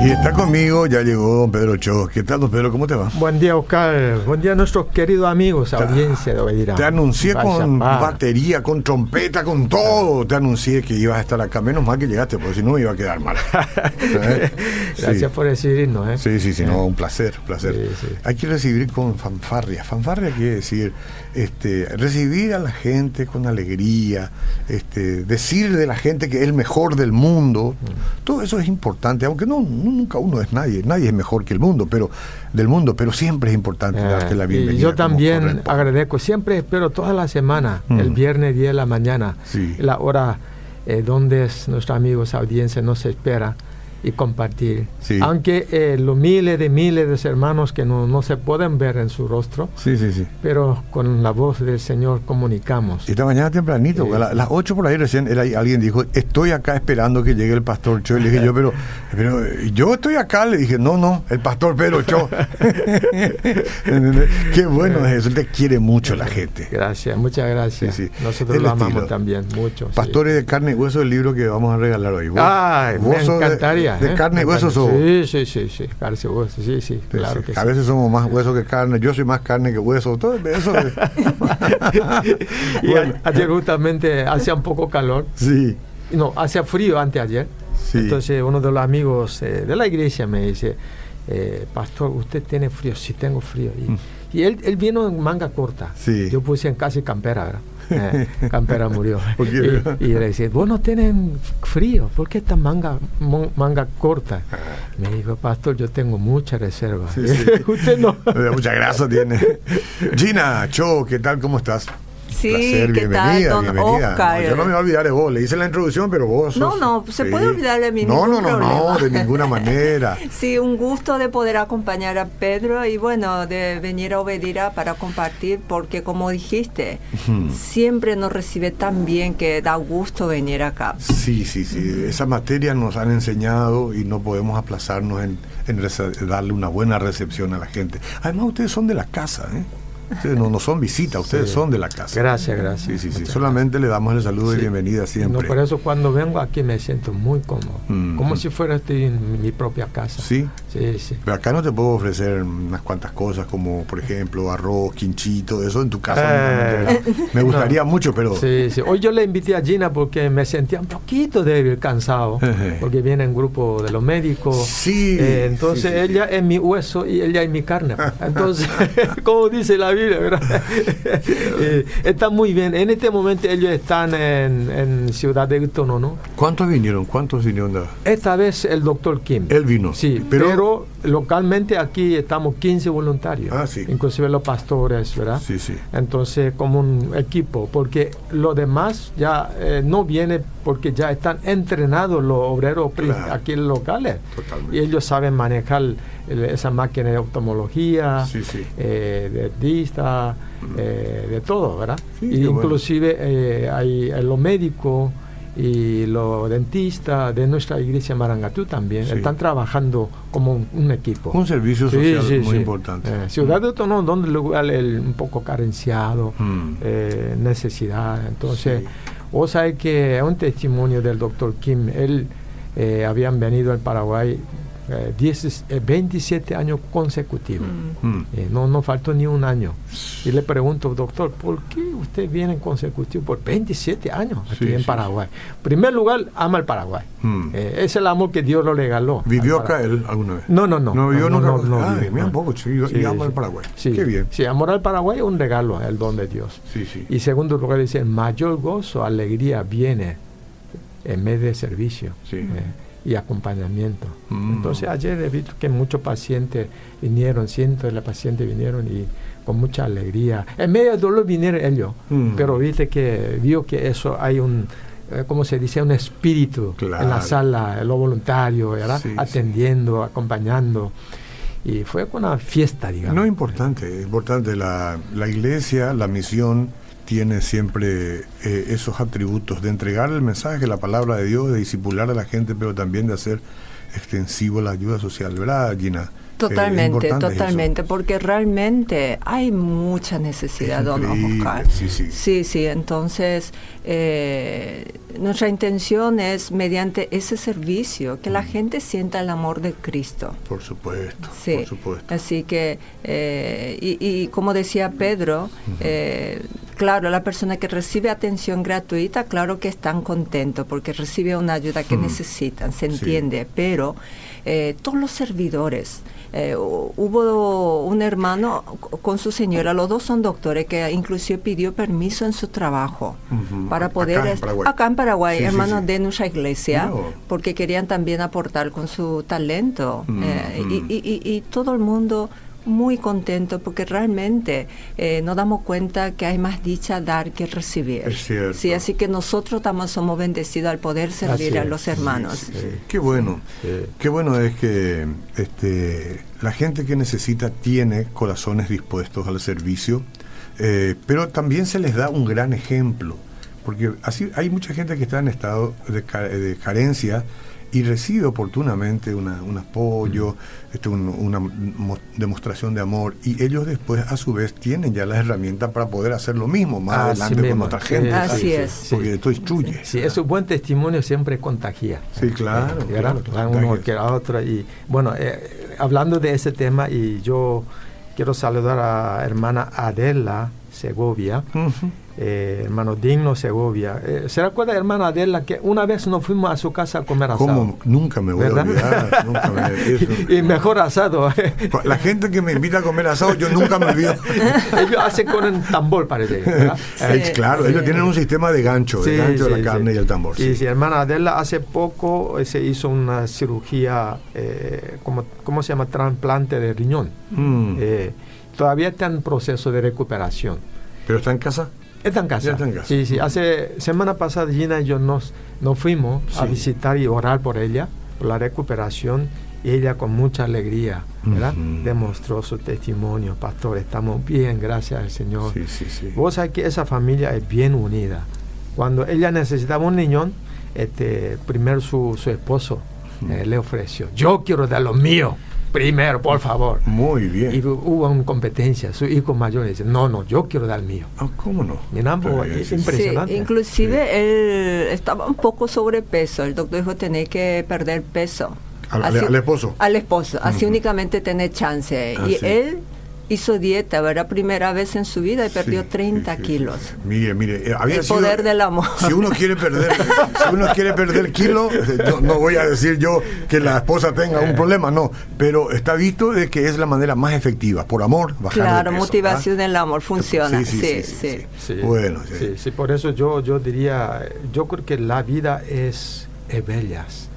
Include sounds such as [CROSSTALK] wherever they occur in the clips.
Y está conmigo, ya llegó don Pedro Cho. ¿Qué tal, don Pedro? ¿Cómo te va? Buen día, Oscar. Buen día a nuestros queridos amigos, audiencia de Obedirán. Te anuncié con batería, con trompeta, con todo. Te anuncié que ibas a estar acá. Menos mal que llegaste, porque si no me iba a quedar mal. [LAUGHS] ¿Eh? Gracias por recibirnos. ¿eh? Sí, sí, sí, no, un placer, placer. Hay que recibir con fanfarria. Fanfarria quiere decir este, recibir a la gente con alegría, este, decir de la gente que es el mejor del mundo. Mm. Todo eso es importante, aunque no nunca uno es nadie, nadie es mejor que el mundo, pero del mundo, pero siempre es importante darte la bienvenida. yo también agradezco, siempre espero toda la semana, el mm. viernes 10 de la mañana, la hora eh, donde nuestros amigos audiencia nos espera y compartir. Aunque eh, los miles de miles de hermanos que no, no, se pueden ver en su rostro, sí, sí, sí. pero con la voz del Señor comunicamos. Y esta mañana tempranito, a, las 8 por ahí recién alguien dijo, estoy acá esperando que llegue el pastor Cho. Y le dije yo, pero, [LAUGHS] pero yo estoy acá, le dije, no, no, el pastor Pedro Cho. [LAUGHS] Qué bueno es eso, te quiere mucho la gente. Gracias, muchas gracias. Nosotros lo amamos también, mucho. Pastores de carne y hueso, el libro que vamos a regalar hoy. Ay, me encantaría. De, ¿eh? carne y hueso Sí, sí, sí, sí, carne y hueso, sí, sí, claro que A veces somos más hueso que carne, yo soy más carne que hueso, todo eso. [LAUGHS] y ayer justamente hacía un poco calor. Sí. No, hacía frío antes ayer. Sí. Entonces uno de los amigos eh, de la iglesia me dice, eh, pastor, ¿usted tiene frío? Sí, tengo frío. Y, mm. y él, él, vino en manga corta. Sí. Yo puse en casi campera, ¿verdad? Eh, Campera murió. [LAUGHS] y, le decía, vos no tienen frío, ¿por qué esta manga, manga corta? Ah. Me dijo, pastor, yo tengo mucha reserva. [LAUGHS] Usted no. [LAUGHS] Mucha grasa tiene. Gina, Cho, ¿qué tal? ¿Cómo estás? Sí, Placer, ¿qué bienvenida, tal, bienvenida. yo no me voy a olvidar de vos, le hice la introducción, pero vos. no, no, se puede olvidar de mí. No, no, no, no, de ninguna manera. [LAUGHS] sí, un gusto de poder acompañar a Pedro y bueno, de venir a Obedira para compartir, porque como dijiste, siempre nos recibe tan bien que da gusto venir acá. Sí, sí, sí. Esa materia nos han enseñado y no podemos aplazarnos en, en darle una buena recepción a la gente. Además, ustedes son de la casa, ¿eh? No, no son visitas, ustedes son de la casa. Gracias, gracias. Sí, sí, sí. Solamente le damos el saludo y bienvenida siempre. por eso cuando vengo aquí me siento muy cómodo. Mm. Como si fuera estoy en mi propia casa. Sí. Sí, sí. Pero acá no te puedo ofrecer unas cuantas cosas como, por ejemplo, arroz, quinchito, eso en tu casa. Eh. me [LAUGHS] gustaría mucho, pero. Sí, sí. Hoy yo le invité a Gina porque me sentía un poquito débil, cansado, porque viene en grupo de los médicos. Sí. Eh, entonces ella es mi hueso y ella es mi carne. [LAUGHS] Entonces, [LAUGHS] como dice la [LAUGHS] Eh, está muy bien. En este momento ellos están en, Ciudad de Tono, ¿no? ¿Cuántos vinieron? ¿Cuántos vinieron? Esta vez el doctor Kim. Él vino. Sí, pero, localmente aquí estamos 15 voluntarios. Ah, sí. Inclusive los pastores, ¿verdad? Sí, sí. Entonces, como un equipo, porque los demás ya eh, no vienen porque ya están entrenados los obreros aquí en locales. Totalmente. Y ellos saben manejar esa máquina de oftalmología, eh, de dentista, eh, de todo, ¿verdad? inclusive eh, hay los médicos y los dentistas de nuestra iglesia Marangatú también están trabajando como un, equipo. Un servicio social muy importante. Ciudad de Tono, donde el lugar es un poco carenciado, mm. necesidad. Entonces, vos sabés que es un testimonio del doctor Kim. Él habían venido al Paraguay 10, eh, 27 eh, años consecutivos. Mm. Mm. Eh, no, no faltó ni un año. Y le pregunto, doctor, ¿por qué usted viene en consecutivo por 27 años aquí en Paraguay? En primer lugar, ama el Paraguay. Mm. es el amor que Dios lo regaló. ¿Vivió acá él alguna vez? No, no, no. No vivió no, no, no, ah, poco, sí, y ama el Paraguay. Qué bien. Sí, amor al Paraguay es un regalo, el don de Dios. Sí, sí. Y segundo lugar, dice, mayor gozo, alegría viene en medio de servicio. Sí y acompañamiento. Mm. Entonces ayer he visto que muchos pacientes vinieron, cientos de pacientes vinieron y con mucha alegría. En medio del dolor vinieron ellos, mm. pero viste que vio que eso hay un, eh, ¿cómo se dice? Un espíritu en la sala, lo voluntario, ¿verdad? atendiendo, acompañando. Y fue una fiesta, digamos. No, importante, importante. La, la iglesia, la misión tiene siempre eh, esos atributos de entregar el mensaje, la palabra de Dios, de disipular a la gente, pero también de hacer extensivo la ayuda social, ¿verdad, Gina? Totalmente, totalmente, porque realmente hay mucha necesidad, don Oscar. Sí, sí. Sí, sí, entonces eh, nuestra intención es mediante ese servicio que la mm. gente sienta el amor de Cristo. Por supuesto, sí. por supuesto. Así que, eh, y, como decía Pedro, eh, claro, la persona que recibe atención gratuita, claro que están contentos porque recibe una ayuda que necesitan, se entiende, pero todos los servidores, eh, hubo un hermano con su señora, los dos son doctores, que inclusive pidió permiso en su trabajo para poder... Acá en Paraguay, hermanos de nuestra iglesia, porque querían también aportar con su talento. Eh, y todo el mundo muy contento porque realmente eh, nos damos cuenta que hay más dicha dar que recibir. Sí, así que nosotros también somos bendecidos al poder servir a los hermanos. Qué bueno, qué bueno es que este, la gente que necesita tiene corazones dispuestos al servicio, eh, pero también se les da un gran ejemplo, porque así hay mucha gente que está en estado de, de carencia y recibe oportunamente un apoyo, mm. este, una demostración de amor y ellos después a su vez tienen ya las herramientas para poder hacer lo mismo más adelante con otra gente. Así es. Porque esto instruye. Sí, es un buen testimonio siempre contagia. Sí, claro. uno que a otro. Y bueno, eh, hablando de ese tema y yo quiero saludar a hermana Adela Segovia eh, hermano Digno Segovia. Eh, ¿Se recuerda, hermana Adela, que una vez nos fuimos a su casa a comer asado? ¿Cómo? Nunca me voy a olvidar. nunca me, [LAUGHS] y, mejor asado. La gente que me invita a comer asado, yo nunca me olvido. [LAUGHS] ellos hacen con un tambor, parece. [LAUGHS] claro, ellos tienen un sistema de gancho, de gancho de la carne y el tambor. Sí, sí, hermana Adela, hace poco eh, se hizo una cirugía, eh, como, ¿cómo se llama? Trasplante de riñón. Mm. todavía está en proceso de recuperación. ¿Pero está en casa? Está en casa. Sí, sí. Hace semana pasada Gina y yo nos, nos fuimos a visitar y orar por ella, por la recuperación. Y ella con mucha alegría, ¿verdad? Demostró su testimonio, pastor, estamos bien, gracias al Señor. Sí, sí, sí. Vos sabés que esa familia es bien unida. Cuando ella necesitaba un niño, este, primero su, su esposo eh, le ofreció, yo quiero dar lo mío primero, por favor. Muy bien. Y hubo una competencia. Su hijo mayor dice, no, no, yo quiero dar el mío. Ah, ¿Cómo no? es impresionante. inclusive él estaba un poco sobrepeso. El doctor dijo, tenés que perder peso. Al, esposo. Al esposo. Así únicamente tiene chance. Ah, y él hizo dieta, era primera vez en su vida y perdió 30 kilos. Mire, mire, eh, había el poder del amor. Si uno quiere perder, si uno quiere perder kilo, no, voy a decir yo que la esposa tenga un problema, no, pero está visto de que es la manera más efectiva, por amor, bajar Claro, de peso, motivación del amor funciona. Sí, sí, sí. Bueno, sí. por eso yo yo diría, yo creo que la vida es, es bellas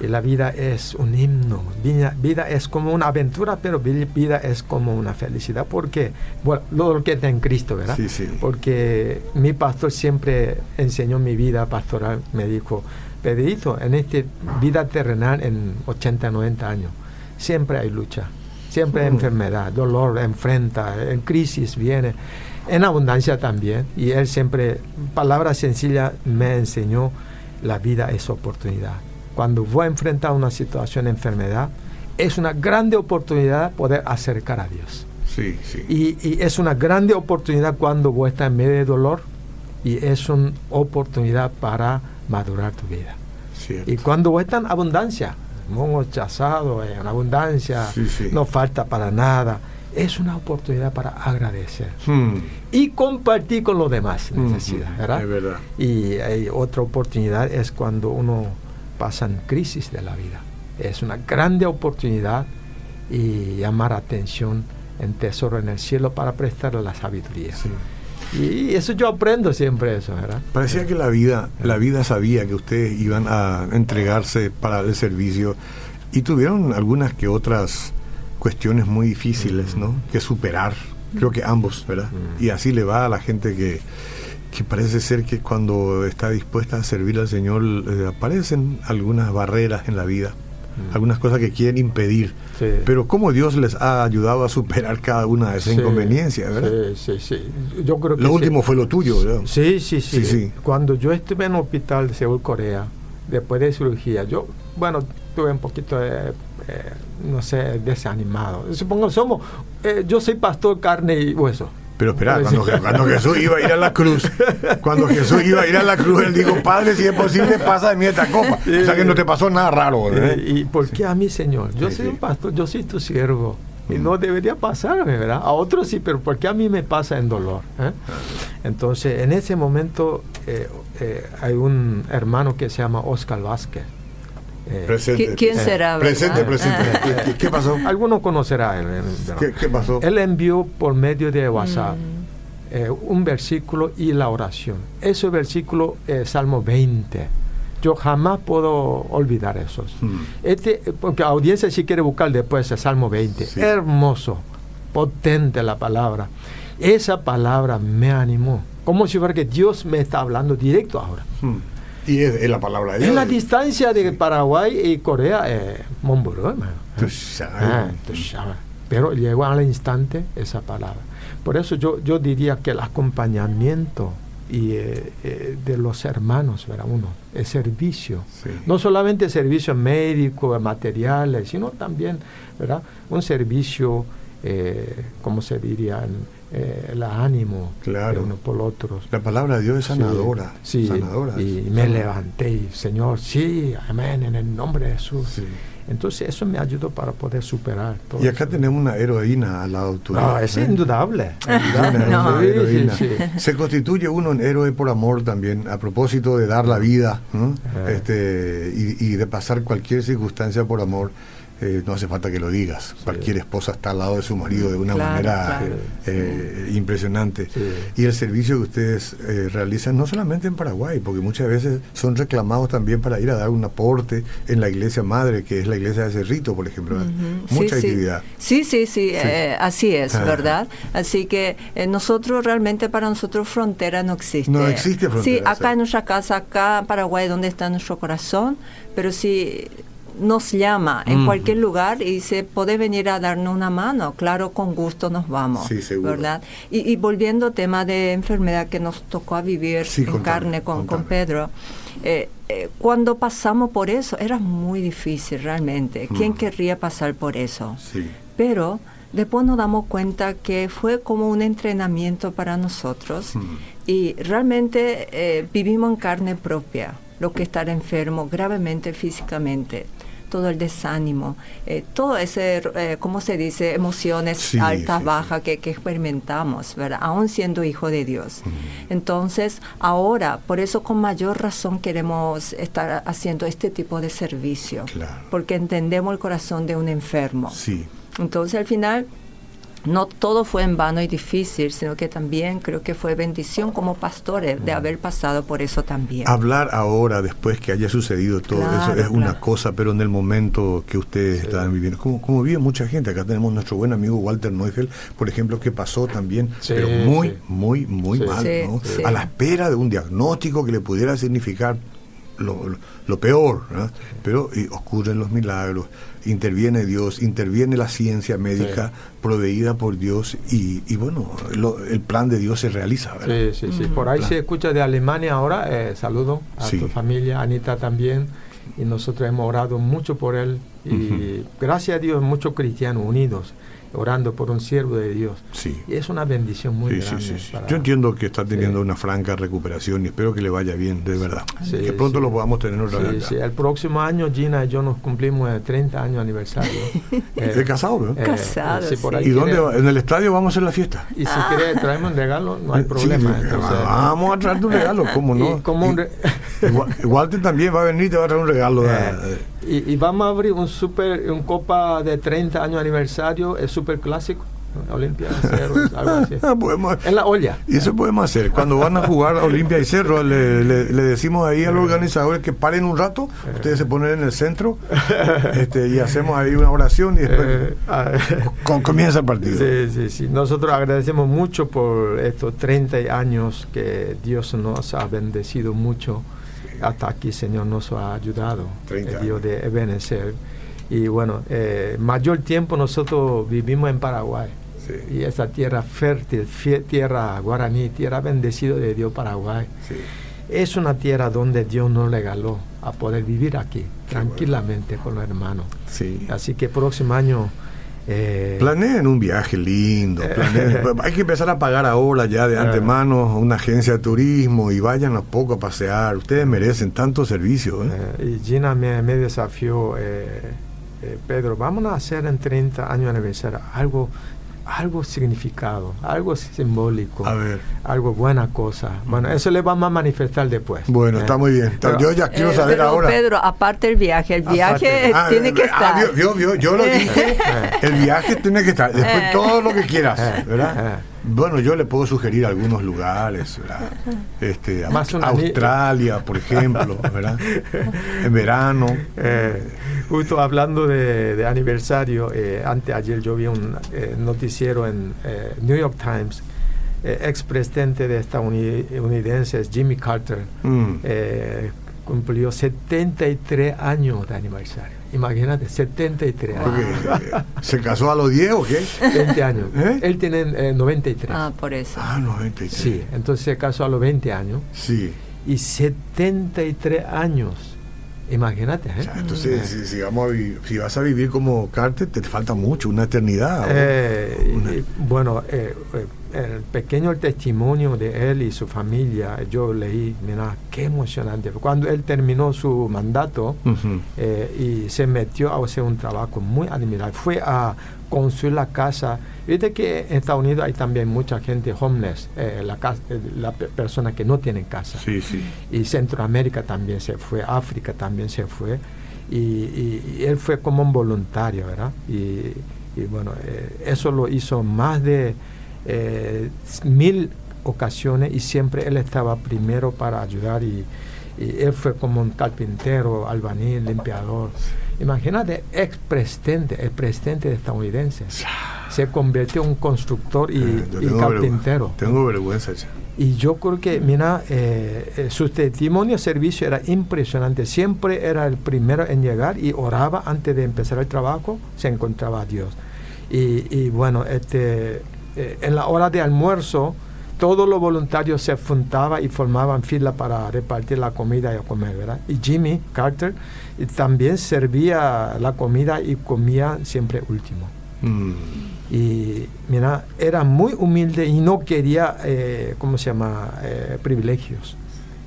y la vida es un himno, vida, vida, es como una aventura, pero vida es como una felicidad, porque, bueno, lo que está en Cristo, ¿verdad? Sí, sí. Porque mi pastor siempre enseñó mi vida pastoral, me dijo, Pedrito, en esta vida terrenal, en 80, 90 años, siempre hay lucha, siempre hay mm. enfermedad, dolor, enfrenta, en crisis viene, en abundancia también, y él siempre, palabra sencilla, me enseñó, la vida es oportunidad cuando voy a enfrentar una situación de enfermedad, es una grande oportunidad poder acercar a Dios. Sí, sí. Y, es una grande oportunidad cuando voy a estar en medio de dolor y es una oportunidad para madurar tu vida. Y cuando voy a estar en abundancia, hemos chazado en abundancia, no falta para nada, es una oportunidad para agradecer hmm. y compartir con los demás hmm, necesidad, ¿verdad? Es verdad. Y hay otra oportunidad es cuando uno pasan crisis de la vida. Es una grande oportunidad y llamar atención en tesoro en el cielo para prestarle la sabiduría. Y eso yo aprendo siempre eso, ¿verdad? Parecía que la vida, la vida sabía que ustedes iban a entregarse para el servicio y tuvieron algunas que otras cuestiones muy difíciles, ¿no? Que superar. Creo que ambos, ¿verdad? Y así le va a la gente que que parece ser que cuando está dispuesta a servir al Señor eh, aparecen algunas barreras en la vida, mm. algunas cosas que quieren impedir. Pero cómo Dios les ha ayudado a superar cada una de esas inconveniencias, ¿verdad? Sí, sí, Yo creo que lo último fue lo tuyo, ¿verdad? Sí, sí, sí, Cuando yo estuve en el hospital de Seúl, Corea, después de cirugía, yo, bueno, estuve un poquito, no sé, desanimado. Supongo, somos, yo soy pastor carne y hueso. Pero espera, cuando, Jesús iba a ir a la cruz, cuando Jesús iba a ir a la cruz, él dijo, Padre, si es posible, pasa de mí esta copa. O sea que no te pasó nada raro. ¿Y por qué a mí, Señor? Yo soy un pastor, yo soy tu siervo. Y no debería pasarme, ¿verdad? A otros sí, pero ¿por qué a mí me pasa en dolor? Eh? Entonces, en ese momento eh, eh, hay un hermano que se llama Oscar Vázquez. Presente. ¿Quién será? Presente, presente. Ah. ¿Qué, pasó? [LAUGHS] Alguno conocerá él. ¿Qué, pasó? Él envió por medio de WhatsApp mm. un versículo y la oración. Ese versículo es Salmo 20 yo jamás puedo olvidar eso. Hmm. Este, porque la audiencia si quiere buscar después el Salmo 20. Hermoso, potente la palabra. Esa palabra me animó. Como si fuera que Dios me está hablando directo ahora. Hmm. Y es, la palabra de Dios. En la distancia de Paraguay y Corea, eh, Pero llegó al instante esa palabra. Por eso yo, yo diría que el acompañamiento y eh, eh, de los hermanos, ¿verdad? Uno, el servicio. No solamente servicio médico, materiales, sino también, ¿verdad? Un servicio, eh, como se diría, el ánimo claro. uno por otro. La palabra de Dios es sanadora. Sí, sanadora. y me levanté y, Señor, sí, amén, en el nombre de Jesús. Entonces eso me ayudó para poder superar todo. Y acá tenemos una heroína al lado tuyo. No, es indudable. Se constituye uno en héroe por amor también, a propósito de dar la vida este, y, de pasar cualquier circunstancia por amor. Eh, no hace falta que lo digas. Cualquier esposa está al lado de su marido de una manera eh, impresionante. Y el servicio que ustedes eh, realizan no solamente en Paraguay, porque muchas veces son reclamados también para ir a dar un aporte en la iglesia madre, que es la iglesia de Cerrito, por ejemplo. Mucha actividad. Sí, sí, sí, así es, ah. ¿verdad? Así que nosotros realmente para nosotros frontera no existe. No existe frontera. Sí, acá en nuestra casa, acá en Paraguay, donde está nuestro corazón, pero sí nos llama en cualquier lugar y se puede venir a darnos una mano, claro, con gusto nos vamos, ¿verdad? Y, volviendo al tema de enfermedad que nos tocó a vivir en carne con, con Pedro, eh, eh, cuando pasamos por eso era muy difícil realmente. ¿Quién mm. querría pasar por eso? Pero después nos damos cuenta que fue como un entrenamiento para nosotros mm. y realmente eh, vivimos en carne propia lo que estar enfermo gravemente físicamente todo el desánimo, eh, todo ese, eh, ¿cómo se dice?, emociones altas, bajas que, experimentamos, ¿verdad? Aún siendo hijo de Dios. Entonces, ahora, por eso con mayor razón queremos estar haciendo este tipo de servicio, porque entendemos el corazón de un enfermo. Sí. Entonces, al final, no todo fue en vano y difícil, sino que también creo que fue bendición como pastores de haber pasado por eso también. Hablar ahora, después que haya sucedido todo eso, es una cosa, pero en el momento que ustedes estaban viviendo, como, como vive mucha gente, acá tenemos nuestro buen amigo Walter Neufeld, por ejemplo, que pasó también, pero muy, muy, muy mal, ¿no? A la espera de un diagnóstico que le pudiera significar lo, peor, pero ocurren los milagros, interviene Dios, interviene la ciencia médica proveída por Dios y, y bueno, el plan de Dios se realiza. Sí, sí, sí. Por ahí se escucha de Alemania ahora, eh, saludo a tu familia, Anita también, y nosotros hemos orado mucho por él y gracias a Dios muchos cristianos unidos orando por un siervo de Dios. Sí. Y es una bendición muy grande. Yo entiendo que está teniendo una franca recuperación y espero que le vaya bien, de verdad. que pronto lo podamos tener otra vez. Sí, el próximo año Gina y yo nos cumplimos el 30 años aniversario. [LAUGHS] eh, ¿De casado, ¿no? Eh, casado. ¿Y dónde En el estadio vamos a hacer la fiesta. Y si ah. quiere traemos un regalo, no hay problema. vamos a traer un regalo, ¿cómo [LAUGHS] no? Igual, también va a venir y te va a traer un regalo. Eh, y, vamos a abrir un super, un copa de 30 años aniversario, es super clásico. Olimpia y [LAUGHS] Cerro, algo así. Ah, en la olla. Y eso podemos hacer. Cuando van a jugar a Olimpia y Cerro, le, decimos ahí a los organizadores que paren un rato, ustedes se ponen en el centro [LAUGHS] este, y hacemos ahí una oración y después eh, [LAUGHS] comienza el partido. Sí, sí, sí. Nosotros agradecemos mucho por estos 30 años que Dios nos ha bendecido mucho hasta aquí Señor nos ha ayudado, el Dios de Ebenezer. Y bueno, eh, mayor tiempo nosotros vivimos en Paraguay. Y esa tierra fértil, tierra guaraní, tierra bendecida de Dios Paraguay. Es una tierra donde Dios nos regaló a poder vivir aquí tranquilamente con los hermanos. Sí. Así que próximo año... Eh, Planeen un viaje lindo. [LAUGHS] hay que empezar a pagar ahora ya de antemano una agencia de turismo y vayan a poco a pasear. Ustedes merecen tanto servicio. ¿eh? Eh, y Gina me, me desafió, Pedro, vamos a hacer en 30 años de aniversario algo algo significado, algo simbólico, algo buena cosa. Bueno, eso le vamos a manifestar después. Bueno, está muy bien. yo ya quiero eh, saber ahora. Pedro, aparte el viaje, el viaje ah, tiene que ah, estar. yo lo dije, [LAUGHS] el viaje tiene que estar. Después eh. todo lo que quieras, eh. ¿verdad? Bueno, yo le puedo sugerir algunos lugares, Este, Australia, por ejemplo, ¿verdad? En verano. Eh, justo hablando de, aniversario, eh, ayer yo vi un eh, noticiero en eh, New York Times, ex presidente de estadounidenses Jimmy Carter mm. cumplió 73 años de aniversario. Imagínate, 73 años. [LAUGHS] ¿Se casó a los 10 o qué? 20 años. ¿Eh? Él tiene 93. Ah, por eso. Ah, 93. Sí, entonces se casó a los 20 años. Sí. Y 73 años. Imagínate, ¿eh? entonces, si, vamos si, vas a vivir como Carter, te falta mucho, una eternidad. Eh, bueno, eh, eh el pequeño testimonio de él y su familia, yo leí, mira, qué emocionante. Cuando él terminó su mandato y se metió a hacer un trabajo muy admirable, fue a construir la casa. Viste que en Estados Unidos hay también mucha gente homeless, eh, la, eh, la persona que no tiene casa. Sí, sí. Y Centroamérica también se fue, África también se fue. Y, él fue como un voluntario, ¿verdad? Y, bueno, eso lo hizo más de eh, mil ocasiones y siempre él estaba primero para ayudar y, él fue como un carpintero, albañil, limpiador. Imagínate, ex presidente, el presidente estadounidense, se convirtió en un constructor y, eh, carpintero. tengo vergüenza. Y yo creo que, mira, eh, eh, su testimonio de servicio era impresionante. Siempre era el primero en llegar y oraba antes de empezar el trabajo, se encontraba a Dios. Y, y bueno, este eh, en la hora de almuerzo, todos los voluntarios se juntaban y formaban fila para repartir la comida y comer, ¿verdad? Y Jimmy Carter también servía la comida y comía siempre último. Mm. Y mira, era muy humilde y no quería, eh, ¿cómo se llama?, eh, privilegios.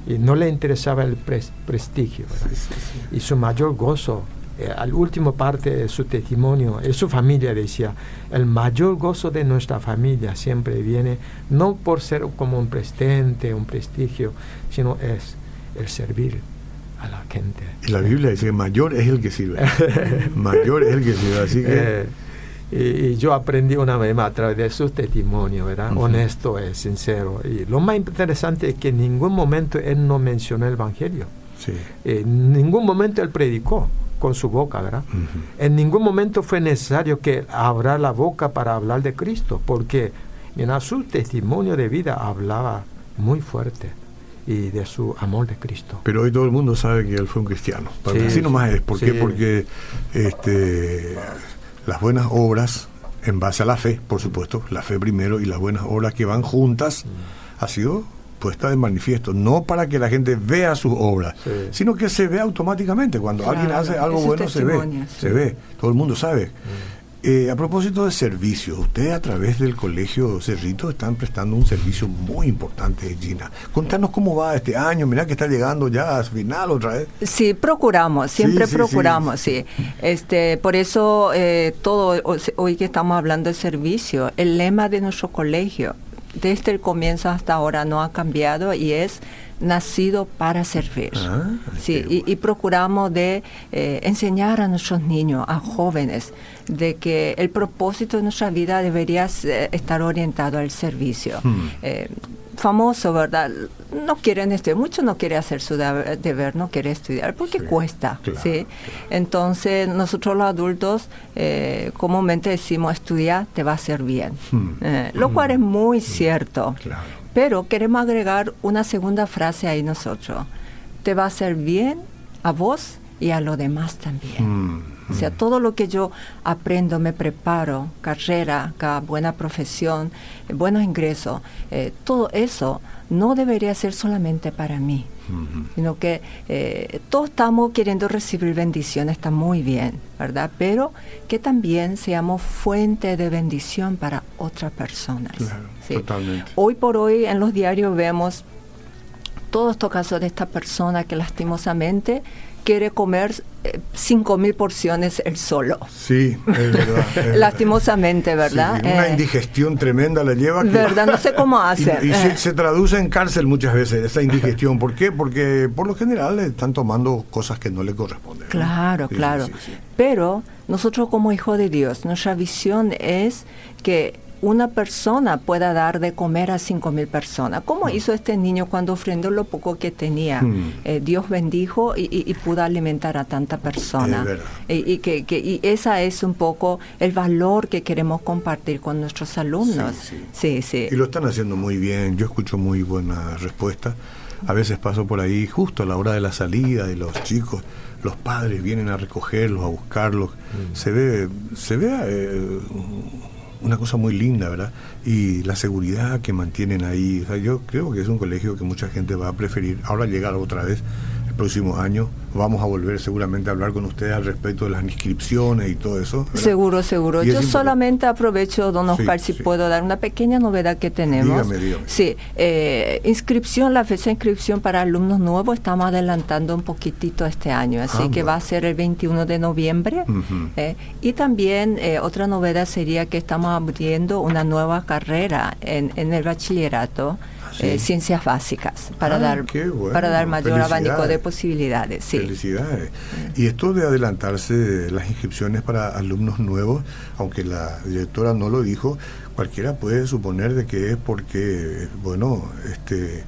Y no le interesaba el prestigio. Y su mayor gozo eh, al último parte de su testimonio, es su familia decía, el mayor gozo de nuestra familia siempre viene no por ser como un presidente, un prestigio, sino es el servir a la gente. Y la Biblia dice que mayor es el que sirve. [LAUGHS] mayor es el que sirve, así que... Eh, y, yo aprendí una vez más a través de su testimonio, ¿verdad? Honesto, es sincero. Y lo más interesante es que en ningún momento él no mencionó el Evangelio. Sí. en ningún momento él predicó con su boca, ¿verdad? En ningún momento fue necesario que abra la boca para hablar de Cristo, porque en su testimonio de vida hablaba muy fuerte y de su amor de Cristo. Pero hoy todo el mundo sabe que él fue un cristiano. así nomás es. ¿Por qué? Porque este, las buenas obras, en base a la fe, por supuesto, la fe primero y las buenas obras que van juntas, ha sido puesta de manifiesto, no para que la gente vea sus obras, sino que se ve automáticamente. Cuando alguien hace algo bueno, se ve, se ve, todo el mundo sabe. Mm. Eh, a propósito de servicio, ustedes a través del Colegio Cerrito están prestando un servicio muy importante, Gina. Contanos cómo va este año, mira que está llegando ya a final otra vez. Sí, procuramos, siempre procuramos, sí. Este, por eso eh, todo hoy que estamos hablando de servicio, el lema de nuestro colegio desde el comienzo hasta ahora no ha cambiado y es nacido para servir. Ah, sí, y, procuramos de eh, enseñar a nuestros niños, a jóvenes, de que el propósito de nuestra vida debería estar orientado al servicio. Hmm. Eh, famoso, ¿verdad? No quieren estudiar, mucho no quiere hacer su deber, no quiere estudiar porque cuesta, ¿sí? Entonces, nosotros los adultos eh, comúnmente decimos, estudiar te va a hacer bien, hmm. eh, lo cual es muy hmm. cierto. Pero queremos agregar una segunda frase ahí nosotros, te va a hacer bien a vos y a lo demás también. O sea, todo lo que yo aprendo, me preparo, carrera, buena profesión, buenos ingresos, todo eso no debería ser solamente para mí, sino que eh, todos estamos queriendo recibir bendiciones, está muy bien, ¿verdad? Pero que también seamos fuente de bendición para otras personas. totalmente. Hoy por hoy en los diarios vemos todos estos casos de esta persona que lastimosamente quiere comer eh, cinco mil porciones el solo. Sí, es verdad. [LAUGHS] Lastimosamente, ¿verdad? una eh, indigestión tremenda la lleva. ¿Verdad? No sé cómo [LAUGHS] hace. Y, se, se, traduce en cárcel muchas veces esa indigestión. ¿Por qué? Porque por lo general están tomando cosas que no le corresponden. Claro, claro. Pero nosotros como hijos de Dios, nuestra visión es que una persona pueda dar de comer a cinco mil personas. ¿Cómo mm. hizo este niño cuando ofrendó lo poco que tenía? Mm. Eh, Dios bendijo y, pudo alimentar a tanta persona. y, que, y esa es un poco el valor que queremos compartir con nuestros alumnos. Sí, sí. Y lo están haciendo muy bien. Yo escucho muy buena respuesta. A veces paso por ahí justo a la hora de la salida de los chicos los padres vienen a recogerlos, a buscarlos. Mm. Se ve, se ve eh, una cosa muy linda, ¿verdad? Y la seguridad que mantienen ahí. O sea, yo creo que es un colegio que mucha gente va a preferir ahora llegar otra vez próximos años vamos a volver seguramente a hablar con ustedes al respecto de las inscripciones y todo eso. Seguro, seguro. Yo solamente aprovecho, don Oscar, si puedo dar una pequeña novedad que tenemos. Dígame, dígame. Sí, eh, inscripción, la fecha de inscripción para alumnos nuevos estamos adelantando un poquitito este año, así que va a ser el 21 de noviembre. Eh, y también eh, otra novedad sería que estamos abriendo una nueva carrera en, en el bachillerato eh, ciencias básicas para ah, dar para dar mayor abanico de posibilidades. Felicidades. Y esto de adelantarse las inscripciones para alumnos nuevos, aunque la directora no lo dijo, cualquiera puede suponer de que es porque, bueno, este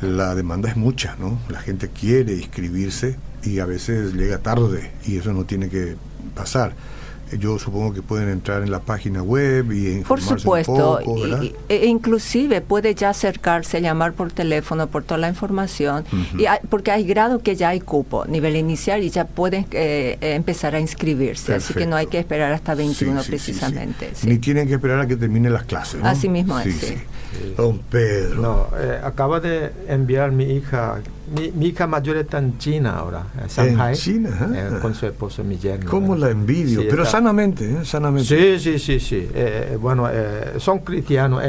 la demanda es mucha, ¿no? La gente quiere inscribirse y a veces llega tarde y eso no tiene que pasar yo supongo que pueden entrar en la página web y informarse Por supuesto, un poco, e inclusive puede ya acercarse, llamar por teléfono por toda la información, y porque hay grado que ya hay cupo, nivel inicial, y ya pueden eh, empezar a inscribirse, así que no hay que esperar hasta 21 precisamente. Ni tienen que esperar a que termine las clases. Así mismo es. Don Pedro. No, eh, acaba de enviar mi hija mi, hija mayor está en China ahora, en Shanghai. En China, eh, con su esposo, mi yerno. ¿Cómo la envidio? Pero sanamente, ¿eh? sanamente. Sí, sí, sí, sí. Eh, bueno, son cristianos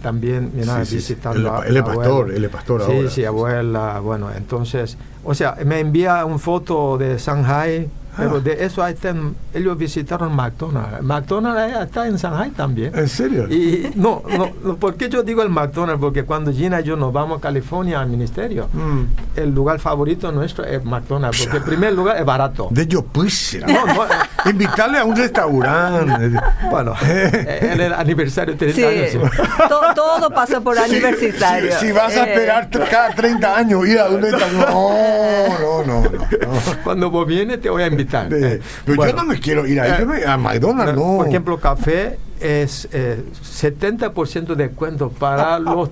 también. Mira, sí, visitando él, es pastor, él es pastor ahora. Sí, sí, abuela. Bueno, entonces, o sea, me envía una foto de Shanghai pero de eso ellos visitaron McDonald's. McDonald's está en Shanghai también. ¿En serio? Y no, no, ¿por qué yo digo el McDonald's? Porque cuando Gina y yo nos vamos a California al ministerio, mm. el lugar favorito nuestro es McDonald's, porque el primer lugar es barato. De yo pues. No, no, invitarle a un restaurante. bueno, en el aniversario de 30 años. Todo, pasa por aniversario. Si, vas a esperar cada 30 años ir a un restaurante. No, no, no, no. Cuando vos vienes te voy a invitar pero yo no me quiero ir a, eh, a McDonald's, no. Por ejemplo, café es eh, 70% de descuento para [LAUGHS] los,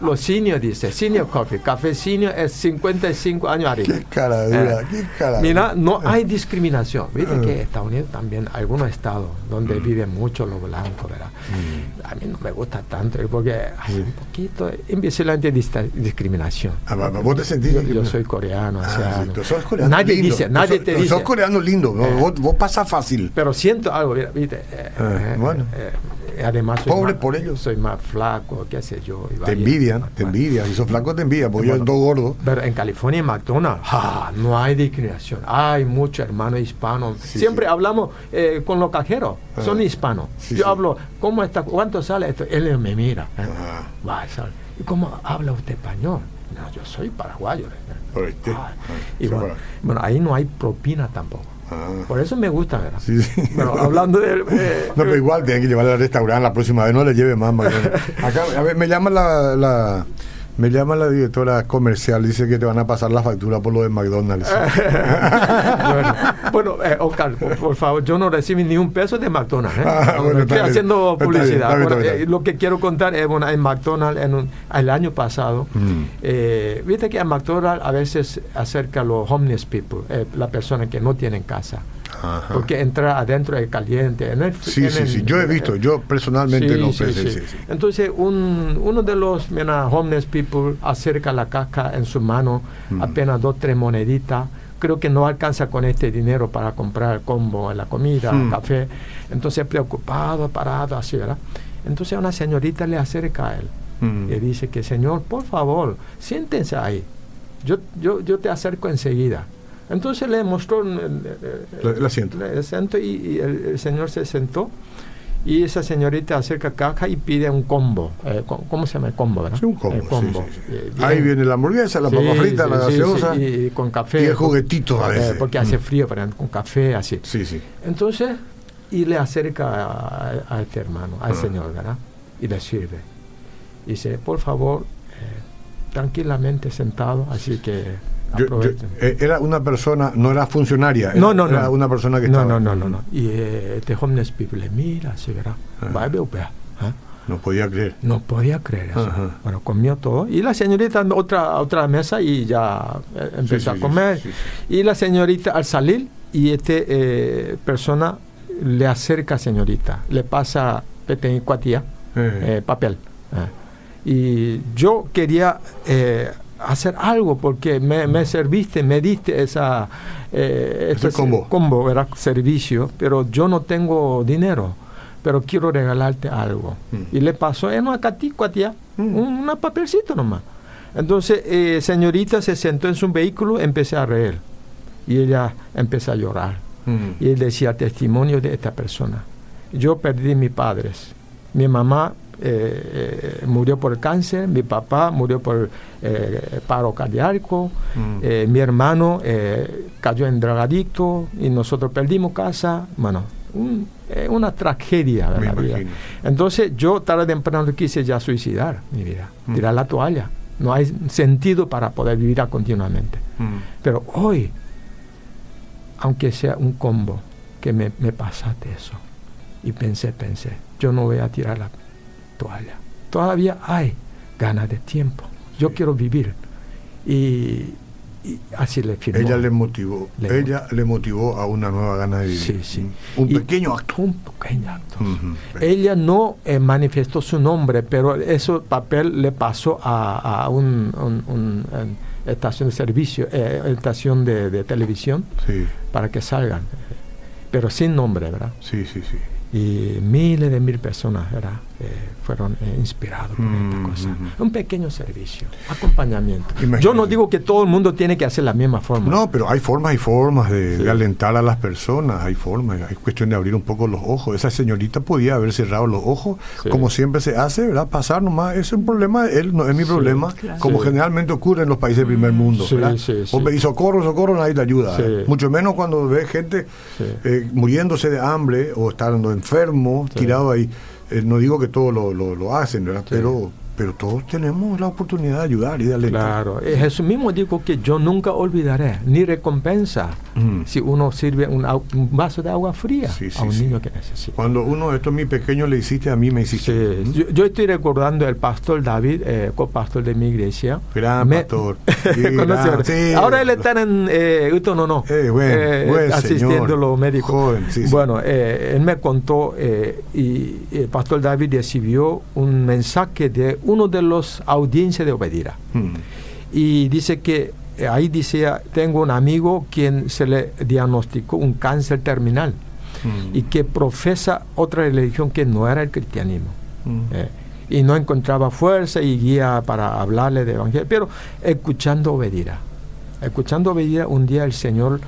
los senior, dice. Senior coffee. Café senior es 55 años arriba. Qué cara dura, eh, qué cara Mira, no hay discriminación. Viste que Estados Unidos también, algunos estados donde mm. viven mucho los blancos, ¿verdad? Mm. A mí no me gusta tanto porque hay un poquito, invisible discriminación. Ah, ¿Vos te sentís? Yo, soy coreano, ah, coreano Nadie dice, nadie te dice. Sos coreano lindo, eh. vos, vos pasas fácil. Pero siento algo, ¿viste? Ah, bueno. Eh, además, pobre por ellos. Soy más flaco, qué sé yo. te envidian, te envidian. Si sos flaco, te envidian, porque yo soy todo gordo. Pero en California, en McDonald's, no hay discriminación. Hay muchos hermanos hispanos. Siempre hablamos eh, con los cajeros, ah. son hispanos. yo hablo, ¿cómo está? ¿Cuánto sale esto? Él me mira. ¿eh? ¿Y cómo habla usted español? No, yo soy paraguayo. y bueno, ahí no hay propina tampoco. Ah. Por eso me gusta, ¿verdad? Sí, hablando de... Eh, [LAUGHS] no, pero igual tienen que llevarle al restaurante la próxima vez, no le lleve más. [LAUGHS] Acá, a ver, me llama la me llama la directora comercial, dice que te van a pasar la factura por lo de McDonald's. [LAUGHS] bueno, eh, Oscar, por, favor, yo no recibí ni un peso de McDonald's. ¿eh? Ah, estoy haciendo publicidad. Eh, lo que quiero contar es, bueno, en McDonald's, en el año pasado, mm. eh, viste que a McDonald's a veces acerca a los homeless people, la persona que no tienen casa. Porque entra adentro es caliente. sí, sí, sí, yo he visto, yo personalmente lo sí, Entonces, un, uno de los mena, homeless people acerca la caja en su mano, mm. apenas dos, tres moneditas. Creo que no alcanza con este dinero para comprar combo, la comida, mm. café. Entonces, preocupado, parado, así, ¿verdad? Entonces, una señorita le acerca a él mm. y dice que, Señor, por favor, siéntense ahí. Yo, yo, yo te acerco enseguida. Entonces le mostró el, asiento, y, el, señor se sentó y esa señorita acerca caja y pide un combo. Eh, ¿Cómo se llama el combo? Sí, un combo. Eh, Ahí viene la hamburguesa, la papa frita, la gaseosa y, con café. Y el juguetito a veces. porque hace mm. frío, pero con café así. Sí, sí. Entonces, y le acerca a, este hermano, al ah. señor, ¿verdad? Y le sirve. Y dice, por favor, eh, tranquilamente sentado, así que eh, era una persona, no era funcionaria, no, no, era una persona que no, estaba... No, no, no, no. Y eh, este homeless people le mira, así verá, va a ver, No podía creer. No podía creer eso. Bueno, comió todo. Y la señorita otra otra mesa y ya eh, empezó a comer. y la señorita al salir y este eh, persona le acerca a señorita, le pasa cuatía, eh, papel. Y yo quería hacer algo porque me, serviste, me diste esa eh, ese combo. combo, era servicio, pero yo no tengo dinero, pero quiero regalarte algo. Mm. Y le pasó en una caticua, tía, mm. un papelcito nomás. Entonces, eh, señorita se sentó en su vehículo, empecé a reír. Y ella empezó a llorar. Mm. Y él decía testimonio de esta persona. Yo perdí mis padres. Mi mamá eh, eh, murió por cáncer, mi papá murió por eh, paro cardíaco, mm. mi hermano cayó en drogadicto y nosotros perdimos casa. Bueno, una tragedia de la vida. Entonces yo tarde o temprano quise ya suicidar mi vida, mm. tirar la toalla. No hay sentido para poder vivir continuamente. Mm. Pero hoy, aunque sea un combo, que me, me pasaste eso. Y pensé, pensé, yo no voy a tirar la Todavía hay ganas de tiempo. Yo quiero vivir. Y, así le firmó. Ella le motivó. ella le motivó a una nueva gana de vivir. Sí, sí. Un pequeño acto. Un pequeño acto. Ella no eh, manifestó su nombre, pero ese papel le pasó a, un, estación de servicio, eh, estación de, de televisión, para que salgan. Pero sin nombre, ¿verdad? Sí, sí, sí y miles de mil personas eh, fueron eh, inspirados por esta mm, cosa. Mm, mm. Un pequeño servicio, acompañamiento. Yo no digo que todo el mundo tiene que hacer la misma forma. No, pero hay formas y formas de, alentar a las personas, hay formas, hay cuestión de abrir un poco los ojos. Esa señorita podía haber cerrado los ojos, como siempre se hace, ¿verdad? Pasar nomás, es un problema de él, no es mi problema, como generalmente ocurre en los países del primer mundo. ¿verdad? y socorro, socorro, nadie te ayuda. ¿eh? Mucho menos cuando ves gente muriéndose de hambre o estando en enfermo, tirado ahí. Eh, no digo que todos lo, lo, hacen, ¿verdad? Pero pero todos tenemos la oportunidad de ayudar y de alentar. Claro, Jesús mismo dijo que yo nunca olvidaré ni recompensa mm. si uno sirve un, vaso de agua fría a un niño que necesita. Cuando uno de estos mis pequeños le hiciste, a mí me hiciste. Yo, estoy recordando el pastor David, eh, copastor de mi iglesia. Gran pastor. [LAUGHS] Ahora él está en eh, no, no, eh, eh asistiendo a los médicos. bueno, él me contó y el pastor David recibió un mensaje de uno de los audiencias de Obedira. Hmm. Y dice que eh, ahí dice, tengo un amigo quien se le diagnosticó un cáncer terminal hmm. y que profesa otra religión que no era el cristianismo. Hmm. Eh, y no encontraba fuerza y guía para hablarle de evangelio, pero escuchando Obedira. Escuchando Obedira, un día el Señor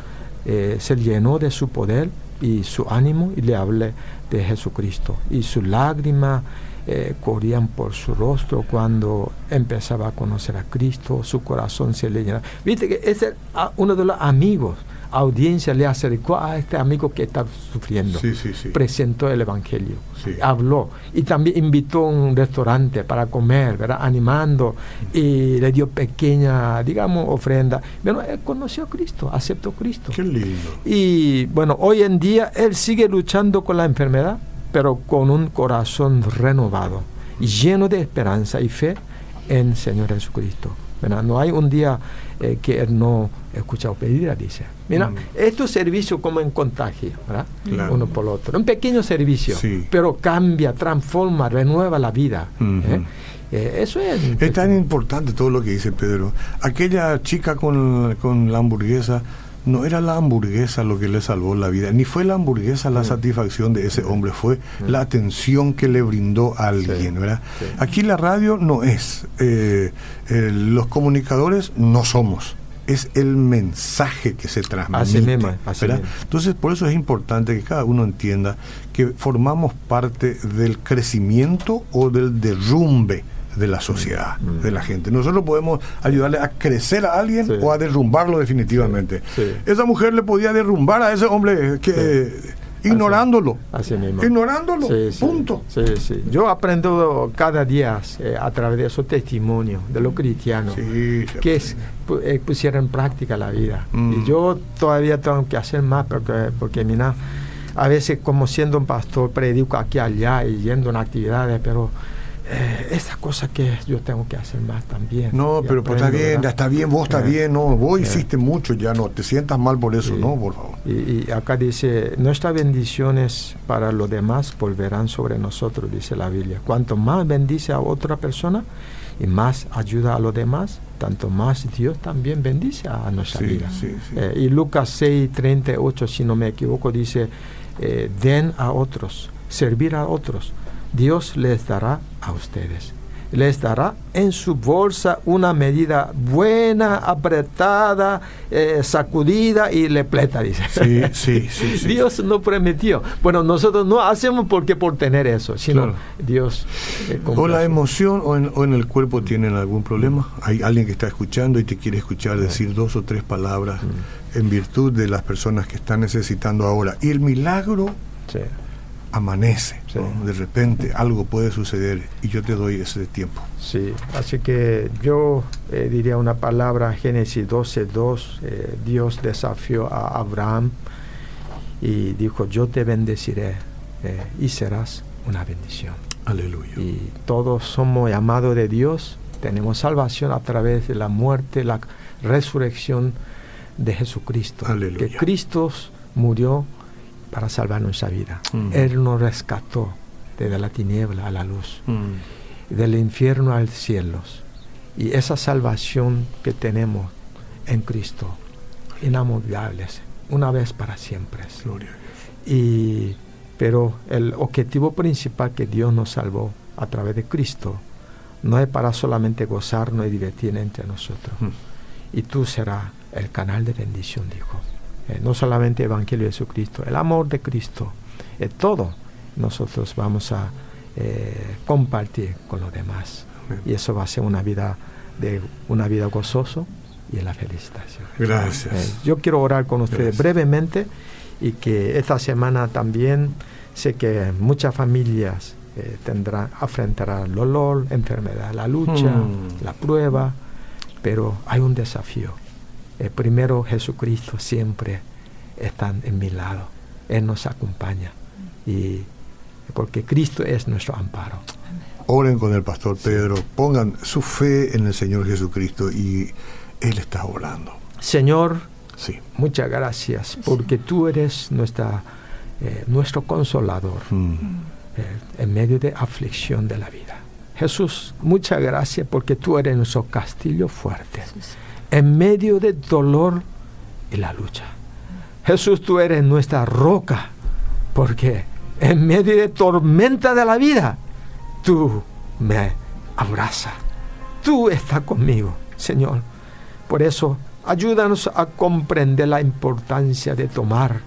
eh, se llenó de su poder y su ánimo y le hablé de Jesucristo. Y su lágrima eh, corrían por su rostro cuando empezaba a conocer a Cristo, su corazón se le llenaba. Viste que ese uno de los amigos, audiencia le acercó a este amigo que está sufriendo, presentó el Evangelio, habló y también invitó a un restaurante para comer, ¿verdad? animando y le dio pequeña, digamos, ofrenda. Bueno, él conoció a Cristo, aceptó a Cristo. Qué lindo. Y bueno, hoy en día él sigue luchando con la enfermedad pero con un corazón renovado, lleno de esperanza y fe en Señor Jesucristo. No hay un día eh, que Él no escuchado pedir, dice. Mira, mm. esto es servicio como en contagio, ¿verdad? Uno por otro. Un pequeño servicio, pero cambia, transforma, renueva la vida. ¿eh? Eh, eso es... Es tan importante todo lo que dice Pedro. Aquella chica con, con la hamburguesa no era la hamburguesa lo que le salvó la vida, ni fue la hamburguesa la satisfacción de ese hombre, fue la atención que le brindó a alguien, ¿verdad? Aquí la radio no es, eh, los comunicadores no somos, es el mensaje que se transmite. Entonces, por eso es importante que cada uno entienda que formamos parte del crecimiento o del derrumbe de la sociedad, mm. de la gente. Nosotros podemos ayudarle a crecer a alguien o a derrumbarlo definitivamente. Esa mujer le podía derrumbar a ese hombre que ignorándolo. Así mismo. Ignorándolo. punto. Yo aprendo cada día eh, a través de esos testimonios de los cristianos que es, eh, pusieron en práctica la vida. Y mm. yo todavía tengo que hacer más porque, porque mira, a veces como siendo un pastor predico aquí allá y yendo en actividades, pero eh, esa cosa que yo tengo que hacer más también. No, pero pues está bien, está bien, vos está eh, bien, no, vos eh. hiciste mucho, ya no te sientas mal por eso, no, por favor. Y, acá dice, nuestras bendiciones para los demás volverán sobre nosotros, dice la Biblia. Cuanto más bendice a otra persona y más ayuda a los demás, tanto más Dios también bendice a nuestra vida. y Lucas 6, 38, si no me equivoco, dice, den a otros, servir a otros Dios les dará a ustedes. Les dará en su bolsa una medida buena, apretada, eh, sacudida y lepleta, dice. Sí, sí, sí, Dios no prometió. Bueno, nosotros no hacemos porque por tener eso, sino Dios. Eh, o la emoción o en, el cuerpo tienen algún problema. Hay alguien que está escuchando y te quiere escuchar decir dos o tres palabras mm. en virtud de las personas que están necesitando ahora. Y el milagro amanece, de repente algo puede suceder y yo te doy ese tiempo. Sí, así que yo eh, diría una palabra, Génesis 12, 2, eh, Dios desafió a Abraham y dijo, yo te bendeciré eh, y serás una bendición. Aleluya. Y todos somos llamados de Dios, tenemos salvación a través de la muerte, la resurrección de Jesucristo. Aleluya. Que Cristo murió para salvar nuestra vida. Mm. Él nos rescató desde la tiniebla a la luz, mm. del infierno al cielo. Y esa salvación que tenemos en Cristo, inamovible, una vez para siempre. Y, pero el objetivo principal que Dios nos salvó a través de Cristo no es para solamente gozarnos y divertirnos entre nosotros. Mm. Y tú serás el canal de bendición, dijo. Eh, no solamente el Evangelio de Jesucristo, el amor de Cristo, eh, todo nosotros vamos a eh, compartir con los demás. Y eso va a ser una vida de una vida gozoso y en la felicitación. Gracias. yo quiero orar con ustedes brevemente y que esta semana también sé que muchas familias tendrán, afrontarán el dolor, enfermedad, la lucha, hmm. la prueba, pero hay un desafío el primero Jesucristo siempre está en mi lado. Él nos acompaña. Y porque Cristo es nuestro amparo. Oren con el pastor Pedro, pongan su fe en el Señor Jesucristo y Él está orando. Señor, sí. muchas gracias porque tú eres nuestra, eh, nuestro consolador mm. eh, en medio de aflicción de la vida. Jesús, muchas gracias porque tú eres nuestro castillo fuerte en medio del dolor y la lucha. Jesús, tú eres nuestra roca, porque en medio de tormenta de la vida, tú me abrazas. Tú estás conmigo, Señor. Por eso, ayúdanos a comprender la importancia de tomar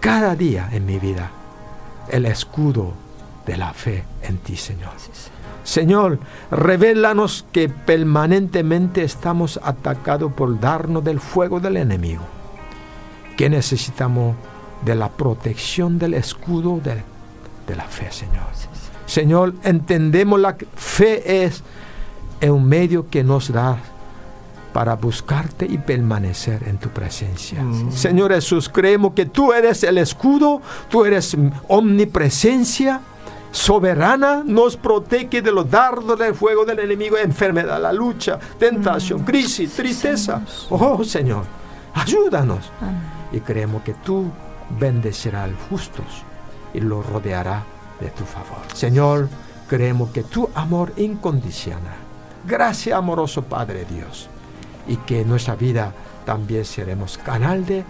cada día en mi vida el escudo de la fe en ti, Señor. Señor, revélanos que permanentemente estamos atacados por darnos del fuego del enemigo, que necesitamos de la protección del escudo de, la fe, Señor. Señor, entendemos la fe es un medio que nos da para buscarte y permanecer en tu presencia. Mm. Señor Jesús, creemos que tú eres el escudo, tú eres omnipresencia soberana nos protege de los dardos del fuego del enemigo, enfermedad, la lucha, tentación, crisis, tristeza. Oh Señor, Ayúdanos. Y creemos que tú bendecirás a los justos y los rodeará de tu favor. Señor, creemos que tu amor incondicional. Gracias, amoroso Padre Dios. Y que en nuestra vida también seremos canal de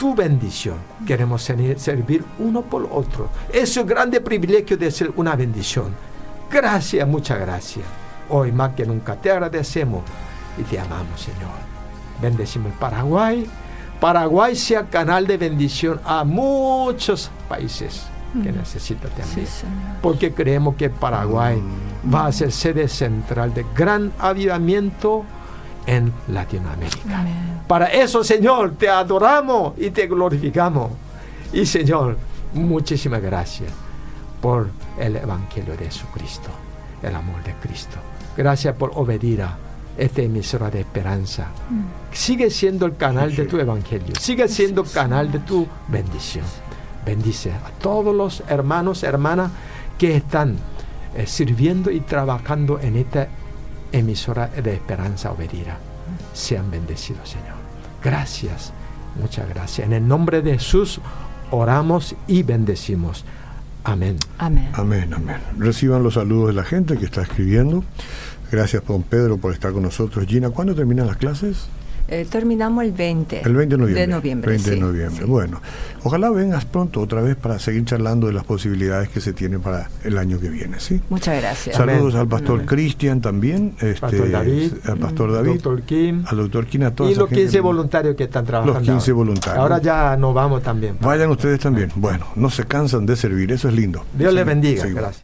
tu bendición. Queremos servir uno por otro. Es un grande privilegio de ser una bendición. Gracias, muchas gracias. Hoy más que nunca te agradecemos y te amamos, Señor. Bendecimos Paraguay. Paraguay sea canal de bendición a muchos países que necesitan también. Porque creemos que Paraguay va a ser sede central de gran avivamiento en Latinoamérica. Para eso, Señor, te adoramos y te glorificamos. Y Señor, muchísimas gracias por el Evangelio de Jesucristo, el amor de Cristo. Gracias por obedir a esta emisora de esperanza. Mm. Sigue siendo el canal de tu Evangelio, sigue siendo el canal de tu bendición. Bendice a todos los hermanos, hermanas que están eh, sirviendo y trabajando en esta emisora de esperanza obedira. Sean bendecidos, Señor. Gracias, muchas gracias. En el nombre de Jesús oramos y bendecimos. Amén. Amén. Amén, amén. Reciban los saludos de la gente que está escribiendo. Gracias, don Pedro, por estar con nosotros. Gina, ¿cuándo terminan las clases? Eh, terminamos el 20, el 20 de noviembre. De noviembre 20 de noviembre. Bueno, ojalá vengas pronto otra vez para seguir charlando de las posibilidades que se tienen para el año que viene. ¿sí? Muchas gracias. Saludos al pastor Cristian también, este, pastor David, al pastor David, doctor Kim, al doctor Kim, a todos Y los 15 voluntarios que están trabajando. Los 15 voluntarios. Ahora ya nos vamos también. Vayan ustedes también. Bueno, no se cansan de servir, eso es lindo. Dios les bendiga. Gracias.